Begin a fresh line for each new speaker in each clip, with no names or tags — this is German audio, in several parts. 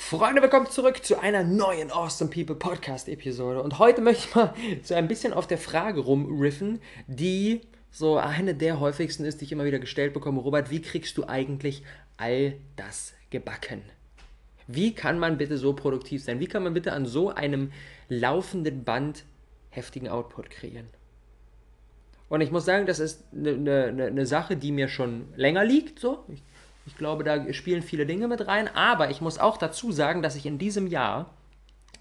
Freunde, willkommen zurück zu einer neuen Awesome People Podcast Episode. Und heute möchte ich mal so ein bisschen auf der Frage rumriffen, die so eine der häufigsten ist, die ich immer wieder gestellt bekomme. Robert, wie kriegst du eigentlich all das gebacken? Wie kann man bitte so produktiv sein? Wie kann man bitte an so einem laufenden Band heftigen Output kreieren? Und ich muss sagen, das ist eine, eine, eine Sache, die mir schon länger liegt. So. Ich ich glaube, da spielen viele Dinge mit rein. Aber ich muss auch dazu sagen, dass ich in diesem Jahr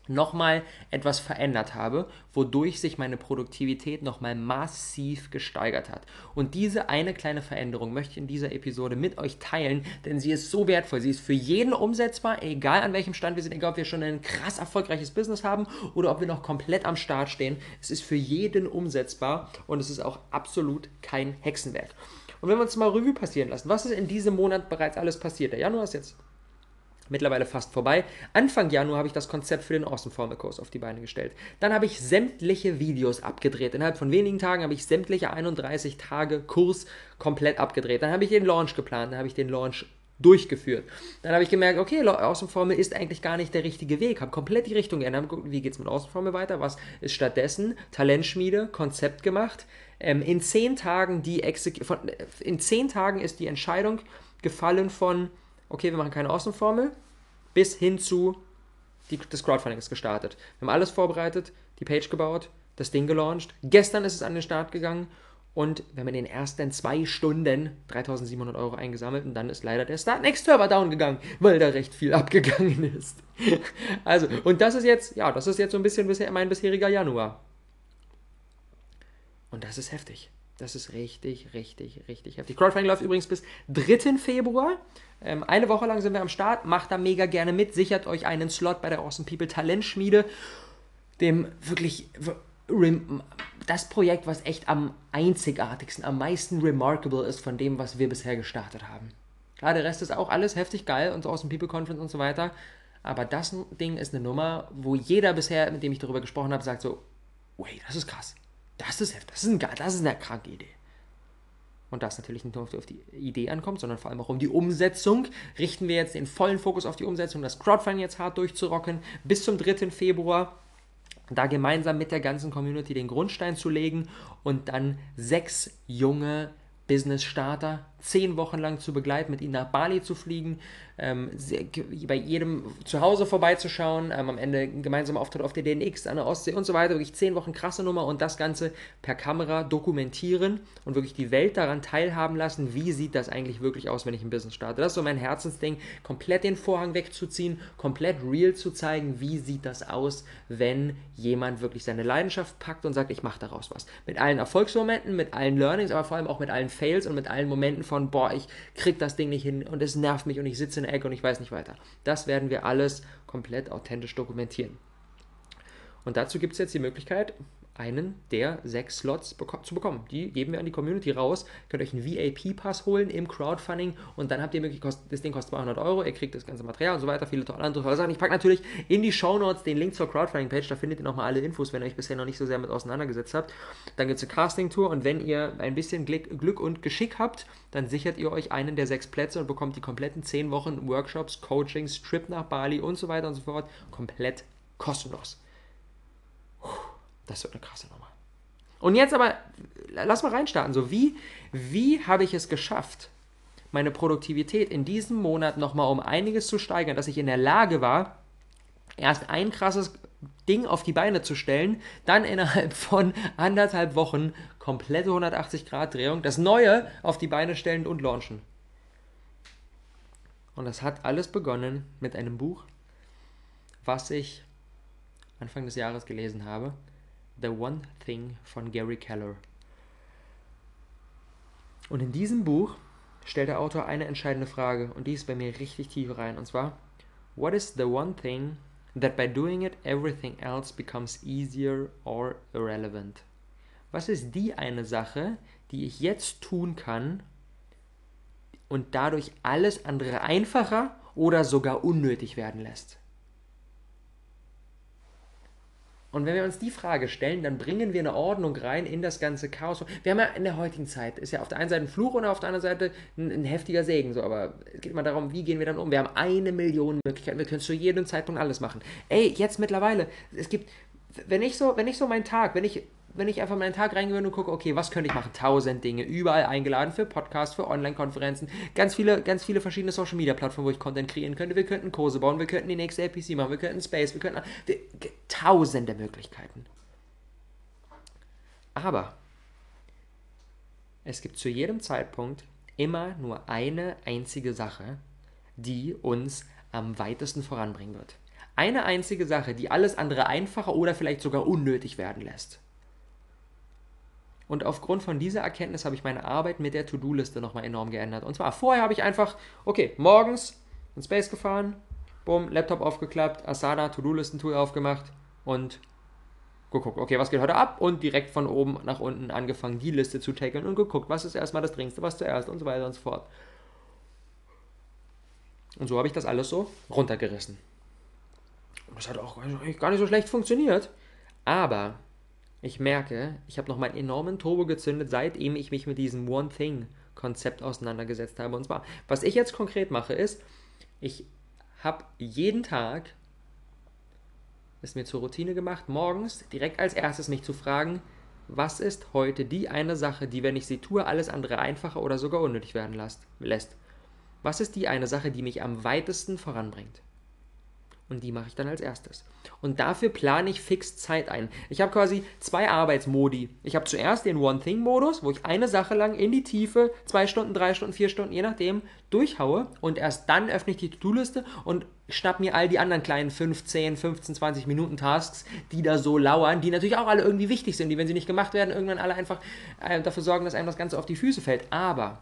nochmal etwas verändert habe, wodurch sich meine Produktivität nochmal massiv gesteigert hat. Und diese eine kleine Veränderung möchte ich in dieser Episode mit euch teilen, denn sie ist so wertvoll. Sie ist für jeden umsetzbar, egal an welchem Stand wir sind, egal ob wir schon ein krass erfolgreiches Business haben oder ob wir noch komplett am Start stehen. Es ist für jeden umsetzbar und es ist auch absolut kein Hexenwerk. Und wenn wir uns mal Revue passieren lassen, was ist in diesem Monat bereits alles passiert? Der Januar ist jetzt mittlerweile fast vorbei. Anfang Januar habe ich das Konzept für den Awesome Formel Kurs auf die Beine gestellt. Dann habe ich sämtliche Videos abgedreht. Innerhalb von wenigen Tagen habe ich sämtliche 31 Tage Kurs komplett abgedreht. Dann habe ich den Launch geplant, dann habe ich den Launch durchgeführt. Dann habe ich gemerkt, okay, Außenformel ist eigentlich gar nicht der richtige Weg. Habe komplett die Richtung geändert. Geguckt, wie geht es mit Außenformel weiter? Was ist stattdessen? Talentschmiede, Konzept gemacht. Ähm, in zehn Tagen die von, in zehn Tagen ist die Entscheidung gefallen von, okay, wir machen keine Außenformel, bis hin zu die, das Crowdfunding ist gestartet. Wir haben alles vorbereitet, die Page gebaut, das Ding gelauncht. Gestern ist es an den Start gegangen und wir haben in den ersten zwei Stunden 3700 Euro eingesammelt und dann ist leider der Start Next Server down gegangen, weil da recht viel abgegangen ist. also, und das ist jetzt, ja, das ist jetzt so ein bisschen bisher, mein bisheriger Januar. Und das ist heftig. Das ist richtig, richtig, richtig heftig. Crowdfunding läuft übrigens bis 3. Februar. Ähm, eine Woche lang sind wir am Start. Macht da mega gerne mit. Sichert euch einen Slot bei der Awesome People Talentschmiede. Dem wirklich das Projekt, was echt am einzigartigsten, am meisten remarkable ist von dem, was wir bisher gestartet haben. Klar, der Rest ist auch alles heftig geil und so aus dem People Conference und so weiter. Aber das Ding ist eine Nummer, wo jeder bisher, mit dem ich darüber gesprochen habe, sagt so, wait, das ist krass. Das ist heftig. Das ist, ein, das ist eine kranke Idee. Und da es natürlich nicht nur auf die Idee ankommt, sondern vor allem auch um die Umsetzung, richten wir jetzt den vollen Fokus auf die Umsetzung, das Crowdfunding jetzt hart durchzurocken, bis zum 3. Februar da gemeinsam mit der ganzen Community den Grundstein zu legen und dann sechs junge Business Starter zehn Wochen lang zu begleiten, mit ihnen nach Bali zu fliegen, ähm, bei jedem zu Hause vorbeizuschauen, ähm, am Ende gemeinsam Auftritt auf der DNX, an der Ostsee und so weiter. Wirklich zehn Wochen krasse Nummer und das Ganze per Kamera dokumentieren und wirklich die Welt daran teilhaben lassen, wie sieht das eigentlich wirklich aus, wenn ich ein Business starte. Das ist so mein Herzensding, komplett den Vorhang wegzuziehen, komplett real zu zeigen, wie sieht das aus, wenn jemand wirklich seine Leidenschaft packt und sagt, ich mache daraus was. Mit allen Erfolgsmomenten, mit allen Learnings, aber vor allem auch mit allen Fails und mit allen Momenten von, boah, ich krieg das Ding nicht hin und es nervt mich und ich sitze in der Ecke und ich weiß nicht weiter. Das werden wir alles komplett authentisch dokumentieren. Und dazu gibt es jetzt die Möglichkeit, einen der sechs Slots beko zu bekommen. Die geben wir an die Community raus. Ihr könnt euch einen VIP-Pass holen im Crowdfunding und dann habt ihr möglich, das Ding kostet 200 Euro, ihr kriegt das ganze Material und so weiter, viele tolle andere tolle Sachen. Ich packe natürlich in die Show Notes den Link zur Crowdfunding-Page, da findet ihr nochmal alle Infos, wenn ihr euch bisher noch nicht so sehr mit auseinandergesetzt habt. Dann gibt es eine Casting-Tour und wenn ihr ein bisschen Glück und Geschick habt, dann sichert ihr euch einen der sechs Plätze und bekommt die kompletten 10 Wochen Workshops, Coachings, Trip nach Bali und so weiter und so fort komplett kostenlos. Das wird eine krasse Nummer. Und jetzt aber, lass mal reinstarten. So, wie, wie habe ich es geschafft, meine Produktivität in diesem Monat nochmal um einiges zu steigern, dass ich in der Lage war, erst ein krasses Ding auf die Beine zu stellen, dann innerhalb von anderthalb Wochen komplette 180-Grad-Drehung, das Neue auf die Beine stellen und launchen. Und das hat alles begonnen mit einem Buch, was ich Anfang des Jahres gelesen habe. The One Thing von Gary Keller. Und in diesem Buch stellt der Autor eine entscheidende Frage und die ist bei mir richtig tief rein und zwar What is the one thing that by doing it everything else becomes easier or irrelevant? Was ist die eine Sache, die ich jetzt tun kann und dadurch alles andere einfacher oder sogar unnötig werden lässt? Und wenn wir uns die Frage stellen, dann bringen wir eine Ordnung rein in das ganze Chaos. Wir haben ja in der heutigen Zeit, ist ja auf der einen Seite ein Fluch und auf der anderen Seite ein, ein heftiger Segen. So, aber es geht immer darum, wie gehen wir dann um. Wir haben eine Million Möglichkeiten, wir können zu jedem Zeitpunkt alles machen. Ey, jetzt mittlerweile, es gibt, wenn ich so, wenn ich so meinen Tag, wenn ich wenn ich einfach meinen Tag reingewöhne und gucke, okay, was könnte ich machen? Tausend Dinge, überall eingeladen für Podcasts, für Online-Konferenzen, ganz viele, ganz viele verschiedene Social-Media-Plattformen, wo ich Content kreieren könnte. Wir könnten Kurse bauen, wir könnten die nächste APC machen, wir könnten Space, wir könnten wir, tausende Möglichkeiten. Aber es gibt zu jedem Zeitpunkt immer nur eine einzige Sache, die uns am weitesten voranbringen wird. Eine einzige Sache, die alles andere einfacher oder vielleicht sogar unnötig werden lässt. Und aufgrund von dieser Erkenntnis habe ich meine Arbeit mit der To-Do-Liste nochmal enorm geändert. Und zwar vorher habe ich einfach, okay, morgens in Space gefahren, bumm, Laptop aufgeklappt, Asana, To-Do-Listen-Tool aufgemacht und geguckt, okay, was geht heute ab? Und direkt von oben nach unten angefangen, die Liste zu tackeln und geguckt, was ist erstmal das Dringendste, was zuerst und so weiter und so fort. Und so habe ich das alles so runtergerissen. Und das hat auch gar nicht so schlecht funktioniert. Aber ich merke, ich habe noch meinen enormen Turbo gezündet, seitdem ich mich mit diesem One Thing-Konzept auseinandergesetzt habe. Und zwar, was ich jetzt konkret mache, ist, ich habe jeden Tag es mir zur Routine gemacht, morgens direkt als erstes mich zu fragen, was ist heute die eine Sache, die, wenn ich sie tue, alles andere einfacher oder sogar unnötig werden lässt? Was ist die eine Sache, die mich am weitesten voranbringt? Und die mache ich dann als erstes. Und dafür plane ich fix Zeit ein. Ich habe quasi zwei Arbeitsmodi. Ich habe zuerst den One-Thing-Modus, wo ich eine Sache lang in die Tiefe, zwei Stunden, drei Stunden, vier Stunden, je nachdem, durchhaue. Und erst dann öffne ich die To-Do-Liste und schnapp mir all die anderen kleinen 15, 15, 20 Minuten Tasks, die da so lauern, die natürlich auch alle irgendwie wichtig sind, die, wenn sie nicht gemacht werden, irgendwann alle einfach äh, dafür sorgen, dass einem das Ganze auf die Füße fällt. Aber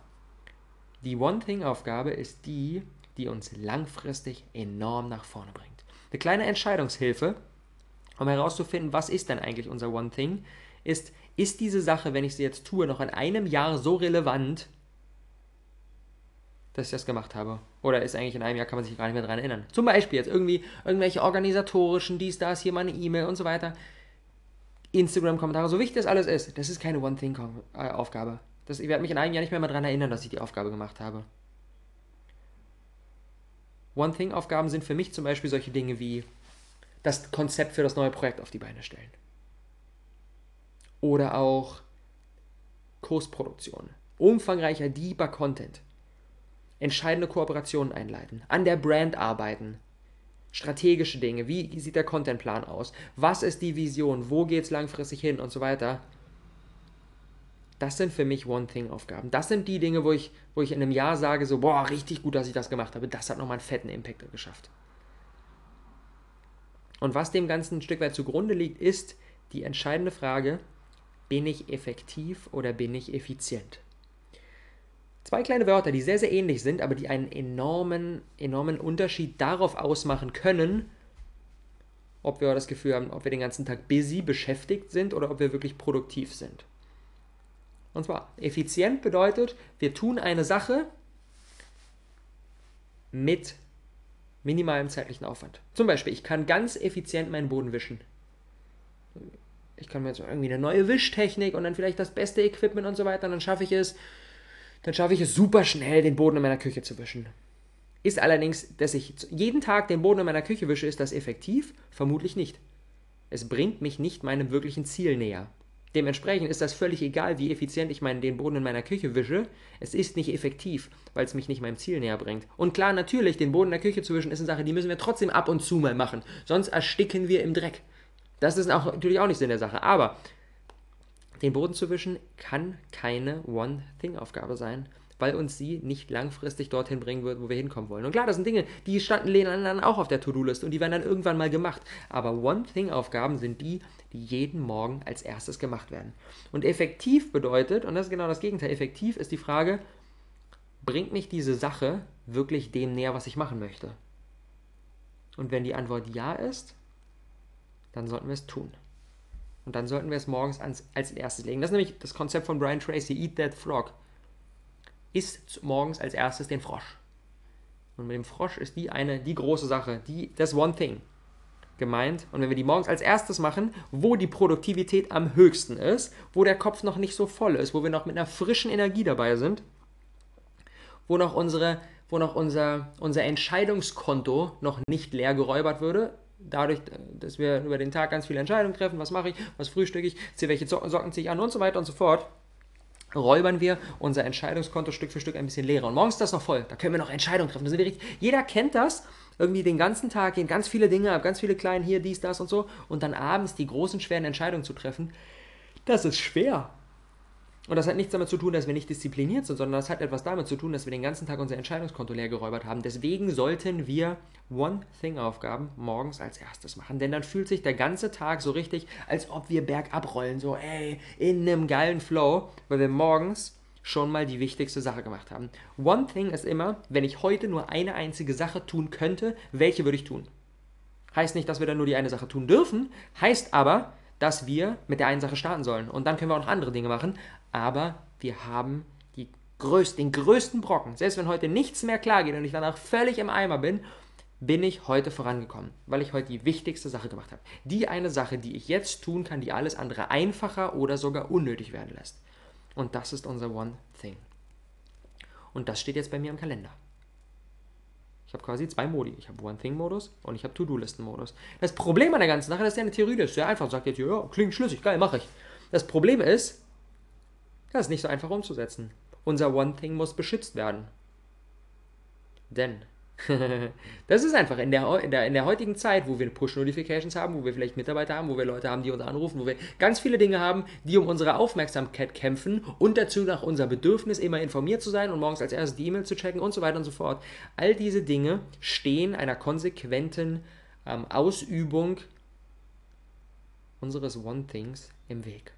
die One-Thing-Aufgabe ist die, die uns langfristig enorm nach vorne bringt. Eine kleine Entscheidungshilfe, um herauszufinden, was ist denn eigentlich unser One Thing, ist, ist diese Sache, wenn ich sie jetzt tue, noch in einem Jahr so relevant, dass ich das gemacht habe? Oder ist eigentlich in einem Jahr, kann man sich gar nicht mehr daran erinnern? Zum Beispiel jetzt irgendwie irgendwelche organisatorischen, dies, das, hier mal eine E-Mail und so weiter. Instagram-Kommentare, so wichtig das alles ist, das ist keine One-Thing-Aufgabe. Ich werde mich in einem Jahr nicht mehr daran erinnern, dass ich die Aufgabe gemacht habe. One-Thing-Aufgaben sind für mich zum Beispiel solche Dinge wie das Konzept für das neue Projekt auf die Beine stellen. Oder auch Kursproduktion. Umfangreicher, deeper Content. Entscheidende Kooperationen einleiten. An der Brand arbeiten. Strategische Dinge. Wie sieht der Contentplan aus? Was ist die Vision? Wo geht es langfristig hin? Und so weiter. Das sind für mich One-Thing-Aufgaben. Das sind die Dinge, wo ich, wo ich in einem Jahr sage, so, boah, richtig gut, dass ich das gemacht habe. Das hat nochmal einen fetten Impact geschafft. Und was dem Ganzen ein Stück weit zugrunde liegt, ist die entscheidende Frage, bin ich effektiv oder bin ich effizient? Zwei kleine Wörter, die sehr, sehr ähnlich sind, aber die einen enormen, enormen Unterschied darauf ausmachen können, ob wir das Gefühl haben, ob wir den ganzen Tag busy, beschäftigt sind oder ob wir wirklich produktiv sind. Und zwar, effizient bedeutet, wir tun eine Sache mit minimalem zeitlichen Aufwand. Zum Beispiel, ich kann ganz effizient meinen Boden wischen. Ich kann mir jetzt irgendwie eine neue Wischtechnik und dann vielleicht das beste Equipment und so weiter, und dann schaffe ich es, dann schaffe ich es super schnell, den Boden in meiner Küche zu wischen. Ist allerdings, dass ich jeden Tag den Boden in meiner Küche wische, ist das effektiv? Vermutlich nicht. Es bringt mich nicht meinem wirklichen Ziel näher. Dementsprechend ist das völlig egal, wie effizient ich meinen, den Boden in meiner Küche wische. Es ist nicht effektiv, weil es mich nicht meinem Ziel näher bringt. Und klar, natürlich, den Boden in der Küche zu wischen ist eine Sache, die müssen wir trotzdem ab und zu mal machen. Sonst ersticken wir im Dreck. Das ist auch, natürlich auch nicht Sinn der Sache. Aber den Boden zu wischen kann keine One-Thing-Aufgabe sein weil uns sie nicht langfristig dorthin bringen wird, wo wir hinkommen wollen. Und klar, das sind Dinge, die standen dann auch auf der To-Do-Liste und die werden dann irgendwann mal gemacht. Aber One-Thing-Aufgaben sind die, die jeden Morgen als erstes gemacht werden. Und effektiv bedeutet, und das ist genau das Gegenteil, effektiv ist die Frage, bringt mich diese Sache wirklich dem näher, was ich machen möchte? Und wenn die Antwort ja ist, dann sollten wir es tun. Und dann sollten wir es morgens als, als erstes legen. Das ist nämlich das Konzept von Brian Tracy, Eat That Frog isst morgens als erstes den Frosch. Und mit dem Frosch ist die eine, die große Sache, die, das One Thing. gemeint. Und wenn wir die morgens als erstes machen, wo die Produktivität am höchsten ist, wo der Kopf noch nicht so voll ist, wo wir noch mit einer frischen Energie dabei sind, wo noch, unsere, wo noch unser, unser Entscheidungskonto noch nicht leer geräubert würde, dadurch, dass wir über den Tag ganz viele Entscheidungen treffen, was mache ich, was frühstücke ich, welche Socken ziehe ich an und so weiter und so fort, räubern wir unser Entscheidungskonto Stück für Stück ein bisschen leerer. Und morgens ist das noch voll. Da können wir noch Entscheidungen treffen. Da sind wir richtig, jeder kennt das. Irgendwie den ganzen Tag gehen ganz viele Dinge ab, ganz viele kleine hier, dies, das und so. Und dann abends die großen, schweren Entscheidungen zu treffen. Das ist schwer. Und das hat nichts damit zu tun, dass wir nicht diszipliniert sind, sondern das hat etwas damit zu tun, dass wir den ganzen Tag unser Entscheidungskonto leer geräubert haben. Deswegen sollten wir One-Thing-Aufgaben morgens als erstes machen. Denn dann fühlt sich der ganze Tag so richtig, als ob wir bergab rollen. So, ey, in einem geilen Flow, weil wir morgens schon mal die wichtigste Sache gemacht haben. One Thing ist immer, wenn ich heute nur eine einzige Sache tun könnte, welche würde ich tun? Heißt nicht, dass wir dann nur die eine Sache tun dürfen, heißt aber, dass wir mit der einen Sache starten sollen. Und dann können wir auch noch andere Dinge machen. Aber wir haben die größten, den größten Brocken. Selbst wenn heute nichts mehr klar geht und ich danach völlig im Eimer bin, bin ich heute vorangekommen, weil ich heute die wichtigste Sache gemacht habe. Die eine Sache, die ich jetzt tun kann, die alles andere einfacher oder sogar unnötig werden lässt. Und das ist unser One Thing. Und das steht jetzt bei mir im Kalender. Ich habe quasi zwei Modi. Ich habe One-Thing-Modus und ich habe To-Do-Listen-Modus. Das Problem an der ganzen Sache ist ja eine Theorie, das ist sehr einfach. Sagt jetzt, ja, klingt schlüssig, geil, mache ich. Das Problem ist, das ist nicht so einfach umzusetzen. Unser One-Thing muss beschützt werden. Denn das ist einfach in der, in, der, in der heutigen Zeit, wo wir Push-Notifications haben, wo wir vielleicht Mitarbeiter haben, wo wir Leute haben, die uns anrufen, wo wir ganz viele Dinge haben, die um unsere Aufmerksamkeit kämpfen und dazu nach unser Bedürfnis, immer informiert zu sein und morgens als erstes die E-Mail zu checken und so weiter und so fort. All diese Dinge stehen einer konsequenten ähm, Ausübung unseres One-Things im Weg.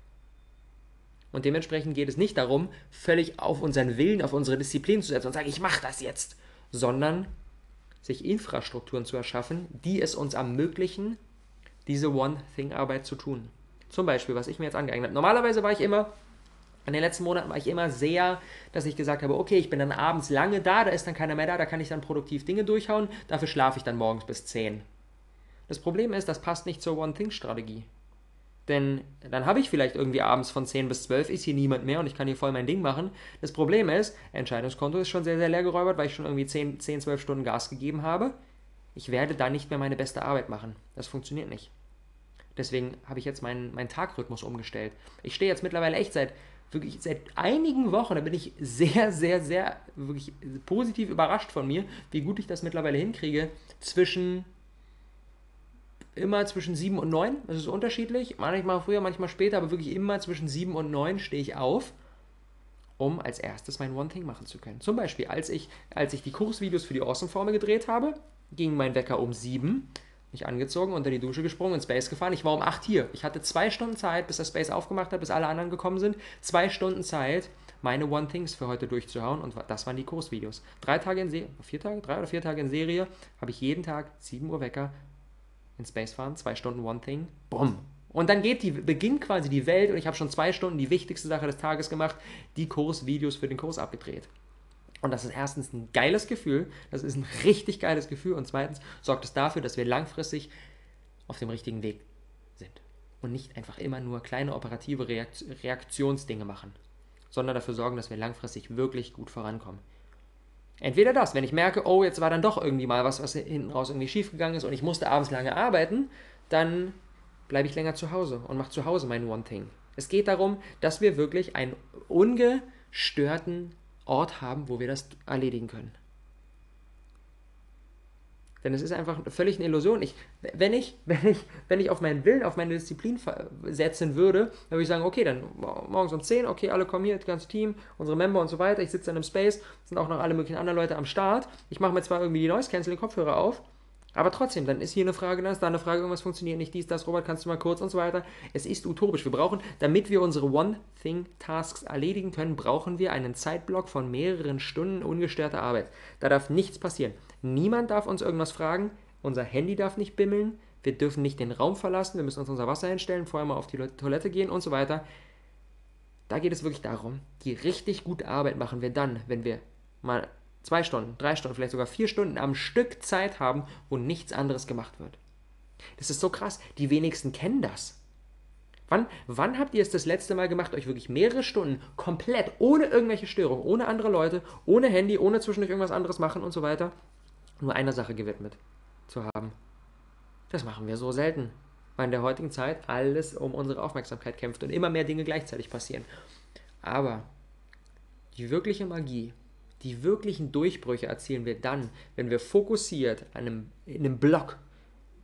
Und dementsprechend geht es nicht darum, völlig auf unseren Willen, auf unsere Disziplin zu setzen und sagen, ich mache das jetzt, sondern sich Infrastrukturen zu erschaffen, die es uns ermöglichen, diese One-Thing-Arbeit zu tun. Zum Beispiel, was ich mir jetzt angeeignet habe. Normalerweise war ich immer, in den letzten Monaten war ich immer sehr, dass ich gesagt habe, okay, ich bin dann abends lange da, da ist dann keiner mehr da, da kann ich dann produktiv Dinge durchhauen, dafür schlafe ich dann morgens bis 10. Das Problem ist, das passt nicht zur One-Thing-Strategie. Denn dann habe ich vielleicht irgendwie abends von 10 bis 12 ist hier niemand mehr und ich kann hier voll mein Ding machen. Das Problem ist, Entscheidungskonto ist schon sehr, sehr leer geräubert, weil ich schon irgendwie 10, 10 12 Stunden Gas gegeben habe. Ich werde da nicht mehr meine beste Arbeit machen. Das funktioniert nicht. Deswegen habe ich jetzt meinen, meinen Tagrhythmus umgestellt. Ich stehe jetzt mittlerweile echt seit wirklich seit einigen Wochen, da bin ich sehr, sehr, sehr wirklich positiv überrascht von mir, wie gut ich das mittlerweile hinkriege, zwischen immer zwischen 7 und 9. Das ist unterschiedlich. Manchmal früher, manchmal später, aber wirklich immer zwischen 7 und 9 stehe ich auf, um als erstes mein One Thing machen zu können. Zum Beispiel, als ich, als ich die Kursvideos für die Awesome-Formel gedreht habe, ging mein Wecker um 7. Mich angezogen, unter die Dusche gesprungen, ins Space gefahren. Ich war um 8 hier. Ich hatte zwei Stunden Zeit, bis das Space aufgemacht hat, bis alle anderen gekommen sind. Zwei Stunden Zeit, meine One Things für heute durchzuhauen und das waren die Kursvideos. Drei Tage in Serie, vier Tage, drei oder vier Tage in Serie habe ich jeden Tag 7 Uhr Wecker, in Space fahren, zwei Stunden One Thing, bumm. Und dann geht die, beginnt quasi die Welt und ich habe schon zwei Stunden die wichtigste Sache des Tages gemacht, die Kursvideos für den Kurs abgedreht. Und das ist erstens ein geiles Gefühl, das ist ein richtig geiles Gefühl und zweitens sorgt es dafür, dass wir langfristig auf dem richtigen Weg sind und nicht einfach immer nur kleine operative Reaktionsdinge machen, sondern dafür sorgen, dass wir langfristig wirklich gut vorankommen. Entweder das, wenn ich merke, oh, jetzt war dann doch irgendwie mal was, was hinten raus irgendwie schiefgegangen ist und ich musste abends lange arbeiten, dann bleibe ich länger zu Hause und mache zu Hause mein One Thing. Es geht darum, dass wir wirklich einen ungestörten Ort haben, wo wir das erledigen können. Denn es ist einfach völlig eine Illusion. Ich, wenn, ich, wenn, ich, wenn ich auf meinen Willen, auf meine Disziplin setzen würde, dann würde ich sagen, okay, dann morgens um 10, okay, alle kommen hier, das ganze Team, unsere Member und so weiter. Ich sitze dann im Space, sind auch noch alle möglichen anderen Leute am Start. Ich mache mir zwar irgendwie die Noise Canceling Kopfhörer auf, aber trotzdem, dann ist hier eine Frage, dann ist da eine Frage, irgendwas funktioniert nicht, dies, das, Robert, kannst du mal kurz und so weiter. Es ist utopisch. Wir brauchen, damit wir unsere One-Thing-Tasks erledigen können, brauchen wir einen Zeitblock von mehreren Stunden ungestörter Arbeit. Da darf nichts passieren. Niemand darf uns irgendwas fragen, unser Handy darf nicht bimmeln, wir dürfen nicht den Raum verlassen, wir müssen uns unser Wasser hinstellen, vorher mal auf die Toilette gehen und so weiter. Da geht es wirklich darum, die richtig gute Arbeit machen wir dann, wenn wir mal zwei Stunden, drei Stunden, vielleicht sogar vier Stunden am Stück Zeit haben, wo nichts anderes gemacht wird. Das ist so krass. Die wenigsten kennen das. Wann, wann habt ihr es das letzte Mal gemacht, euch wirklich mehrere Stunden komplett, ohne irgendwelche Störungen, ohne andere Leute, ohne Handy, ohne zwischendurch irgendwas anderes machen und so weiter, nur einer Sache gewidmet zu haben? Das machen wir so selten, weil in der heutigen Zeit alles um unsere Aufmerksamkeit kämpft und immer mehr Dinge gleichzeitig passieren. Aber die wirkliche Magie, die wirklichen Durchbrüche erzielen wir dann, wenn wir fokussiert einem, in einem Block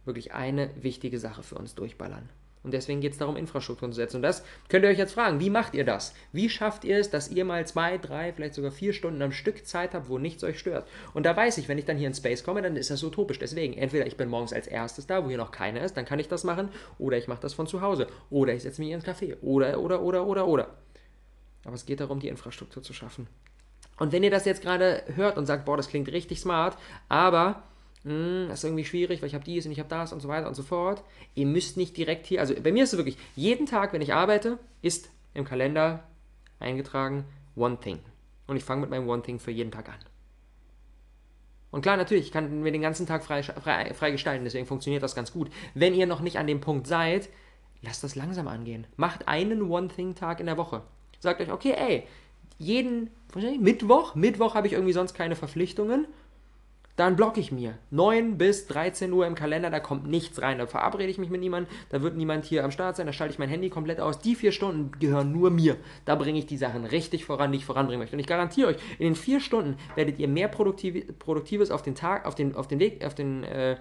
wirklich eine wichtige Sache für uns durchballern. Und deswegen geht es darum, Infrastrukturen zu setzen. Und das könnt ihr euch jetzt fragen, wie macht ihr das? Wie schafft ihr es, dass ihr mal zwei, drei, vielleicht sogar vier Stunden am Stück Zeit habt, wo nichts euch stört? Und da weiß ich, wenn ich dann hier in Space komme, dann ist das utopisch. Deswegen, entweder ich bin morgens als erstes da, wo hier noch keiner ist, dann kann ich das machen, oder ich mache das von zu Hause, oder ich setze mich ins Café, oder, oder, oder, oder, oder. Aber es geht darum, die Infrastruktur zu schaffen. Und wenn ihr das jetzt gerade hört und sagt, boah, das klingt richtig smart, aber hm, das ist irgendwie schwierig, weil ich habe dies und ich habe das und so weiter und so fort. Ihr müsst nicht direkt hier, also bei mir ist es wirklich, jeden Tag, wenn ich arbeite, ist im Kalender eingetragen One Thing. Und ich fange mit meinem One Thing für jeden Tag an. Und klar, natürlich, ich kann mir den ganzen Tag frei, frei, frei gestalten, deswegen funktioniert das ganz gut. Wenn ihr noch nicht an dem Punkt seid, lasst das langsam angehen. Macht einen One-Thing-Tag in der Woche. Sagt euch, okay, ey, jeden Mittwoch, Mittwoch habe ich irgendwie sonst keine Verpflichtungen dann blocke ich mir. 9 bis 13 Uhr im Kalender, da kommt nichts rein. Da verabrede ich mich mit niemandem, da wird niemand hier am Start sein, da schalte ich mein Handy komplett aus. Die vier Stunden gehören nur mir. Da bringe ich die Sachen richtig voran, die ich voranbringen möchte. Und ich garantiere euch, in den vier Stunden werdet ihr mehr Produktiv Produktives auf den Tag, auf den, auf den Weg, auf den, äh,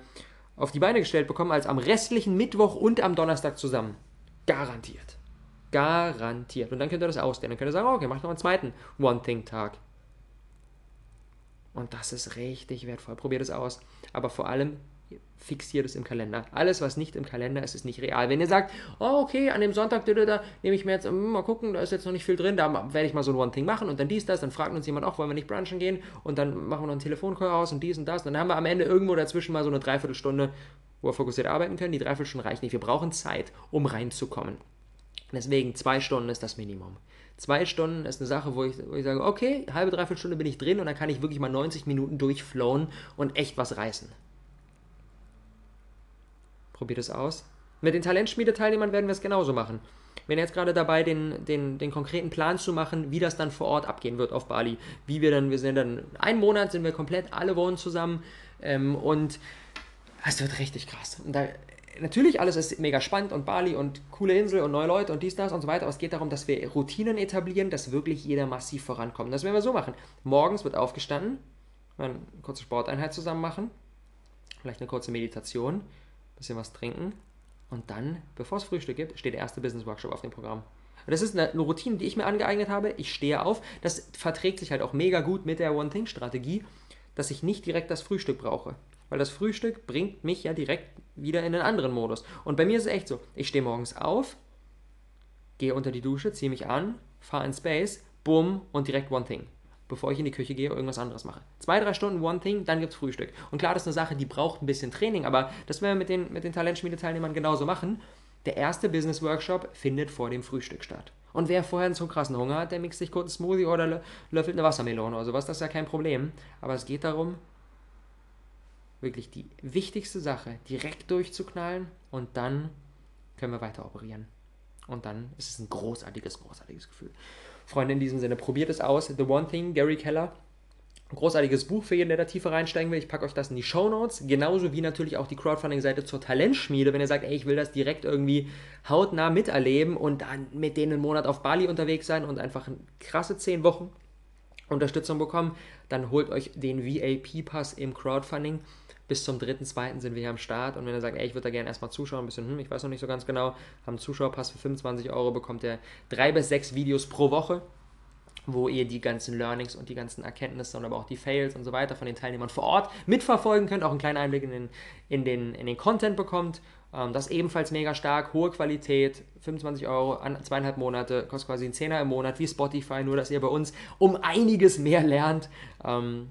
auf die Beine gestellt bekommen, als am restlichen Mittwoch und am Donnerstag zusammen. Garantiert. Garantiert. Und dann könnt ihr das ausdehnen. Dann könnt ihr sagen, okay, macht noch einen zweiten One-Thing-Tag. Und das ist richtig wertvoll. Probiert es aus. Aber vor allem fixiert es im Kalender. Alles, was nicht im Kalender ist, ist nicht real. Wenn ihr sagt, oh, okay, an dem Sonntag, da, da nehme ich mir jetzt, hm, mal gucken, da ist jetzt noch nicht viel drin, da werde ich mal so ein One-Thing machen und dann dies, das, dann fragt uns jemand auch, wollen wir nicht brunchen gehen und dann machen wir noch einen Telefoncall aus und dies und das. Dann haben wir am Ende irgendwo dazwischen mal so eine Dreiviertelstunde, wo wir fokussiert arbeiten können. Die Dreiviertelstunde reicht nicht. Wir brauchen Zeit, um reinzukommen. Deswegen zwei Stunden ist das Minimum. Zwei Stunden ist eine Sache, wo ich, wo ich sage, okay, halbe, dreiviertel Stunde bin ich drin und dann kann ich wirklich mal 90 Minuten durchflowen und echt was reißen. Probiert es aus. Mit den Talentschmiedeteilnehmern werden wir es genauso machen. Wir sind jetzt gerade dabei, den, den, den konkreten Plan zu machen, wie das dann vor Ort abgehen wird auf Bali. Wie wir dann, wir sind dann, einen Monat sind wir komplett, alle wohnen zusammen ähm, und es wird richtig krass. Und da natürlich alles ist mega spannend und Bali und coole Insel und neue Leute und dies, das und so weiter, aber es geht darum, dass wir Routinen etablieren, dass wirklich jeder massiv vorankommt. Das werden wir so machen. Morgens wird aufgestanden, eine kurze Sporteinheit zusammen machen, vielleicht eine kurze Meditation, ein bisschen was trinken und dann, bevor es Frühstück gibt, steht der erste Business Workshop auf dem Programm. Das ist eine Routine, die ich mir angeeignet habe. Ich stehe auf. Das verträgt sich halt auch mega gut mit der One-Thing-Strategie, dass ich nicht direkt das Frühstück brauche weil das Frühstück bringt mich ja direkt wieder in einen anderen Modus. Und bei mir ist es echt so, ich stehe morgens auf, gehe unter die Dusche, ziehe mich an, fahre in Space, bumm und direkt One Thing. Bevor ich in die Küche gehe irgendwas anderes mache. Zwei, drei Stunden One Thing, dann gibt es Frühstück. Und klar, das ist eine Sache, die braucht ein bisschen Training, aber das werden wir mit den, mit den Talentschmiedeteilnehmern genauso machen. Der erste Business Workshop findet vor dem Frühstück statt. Und wer vorher einen so krassen Hunger hat, der mixt sich kurz einen Smoothie oder löffelt eine Wassermelone oder sowas, das ist ja kein Problem. Aber es geht darum, wirklich die wichtigste Sache direkt durchzuknallen und dann können wir weiter operieren. Und dann ist es ein großartiges, großartiges Gefühl. Freunde, in diesem Sinne, probiert es aus. The One Thing, Gary Keller. Ein großartiges Buch für jeden, der da tiefer reinsteigen will. Ich packe euch das in die Show Notes. Genauso wie natürlich auch die Crowdfunding-Seite zur Talentschmiede. Wenn ihr sagt, ey, ich will das direkt irgendwie hautnah miterleben und dann mit denen einen Monat auf Bali unterwegs sein und einfach krasse zehn Wochen Unterstützung bekommen, dann holt euch den VIP-Pass im Crowdfunding bis zum 3.2. sind wir hier am Start und wenn ihr sagt, ey, ich würde da gerne erstmal zuschauen, ein bisschen, hm, ich weiß noch nicht so ganz genau, haben einen Zuschauerpass für 25 Euro, bekommt ihr drei bis sechs Videos pro Woche, wo ihr die ganzen Learnings und die ganzen Erkenntnisse und aber auch die Fails und so weiter von den Teilnehmern vor Ort mitverfolgen könnt, auch einen kleinen Einblick in den, in den, in den Content bekommt. Ähm, das ebenfalls mega stark, hohe Qualität, 25 Euro, zweieinhalb Monate, kostet quasi ein Zehner im Monat, wie Spotify, nur dass ihr bei uns um einiges mehr lernt. Ähm,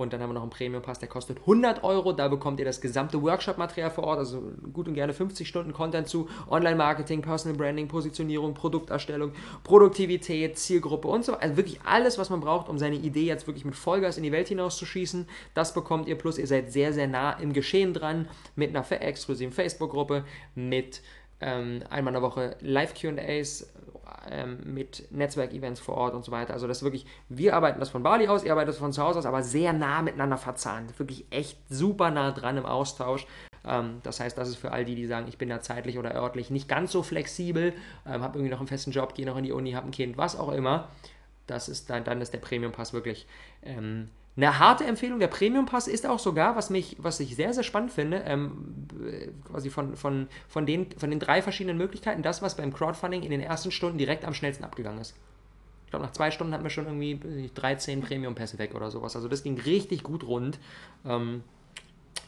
Und dann haben wir noch einen Premium-Pass, der kostet 100 Euro. Da bekommt ihr das gesamte Workshop-Material vor Ort, also gut und gerne 50 Stunden Content zu Online-Marketing, Personal Branding, Positionierung, Produkterstellung, Produktivität, Zielgruppe und so. Also wirklich alles, was man braucht, um seine Idee jetzt wirklich mit Vollgas in die Welt hinauszuschießen. Das bekommt ihr. Plus ihr seid sehr, sehr nah im Geschehen dran mit einer exklusiven Facebook-Gruppe, mit ähm, einmal in der Woche Live-QAs, ähm, mit Netzwerkevents vor Ort und so weiter. Also das ist wirklich, wir arbeiten das von Bali aus, ihr arbeitet das von zu Hause aus, aber sehr nah miteinander verzahnt. Wirklich echt super nah dran im Austausch. Ähm, das heißt, das ist für all die, die sagen, ich bin da zeitlich oder örtlich nicht ganz so flexibel, ähm, habe irgendwie noch einen festen Job, gehe noch in die Uni, habe ein Kind, was auch immer. Das ist dann, dann ist der Premium Pass wirklich ähm, eine harte Empfehlung, der Premium Pass ist auch sogar, was, mich, was ich sehr, sehr spannend finde, ähm, quasi von, von, von, den, von den drei verschiedenen Möglichkeiten, das, was beim Crowdfunding in den ersten Stunden direkt am schnellsten abgegangen ist. Ich glaube, nach zwei Stunden hatten wir schon irgendwie 13 Premium-Pässe weg oder sowas. Also das ging richtig gut rund. Ähm,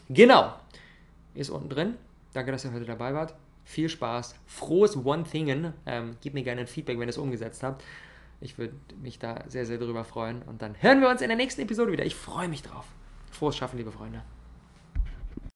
genau. Ist unten drin. Danke, dass ihr heute dabei wart. Viel Spaß. Frohes One-Thingen. Ähm, gib mir gerne ein Feedback, wenn ihr es umgesetzt habt. Ich würde mich da sehr, sehr drüber freuen. Und dann hören wir uns in der nächsten Episode wieder. Ich freue mich drauf. Frohes Schaffen, liebe Freunde.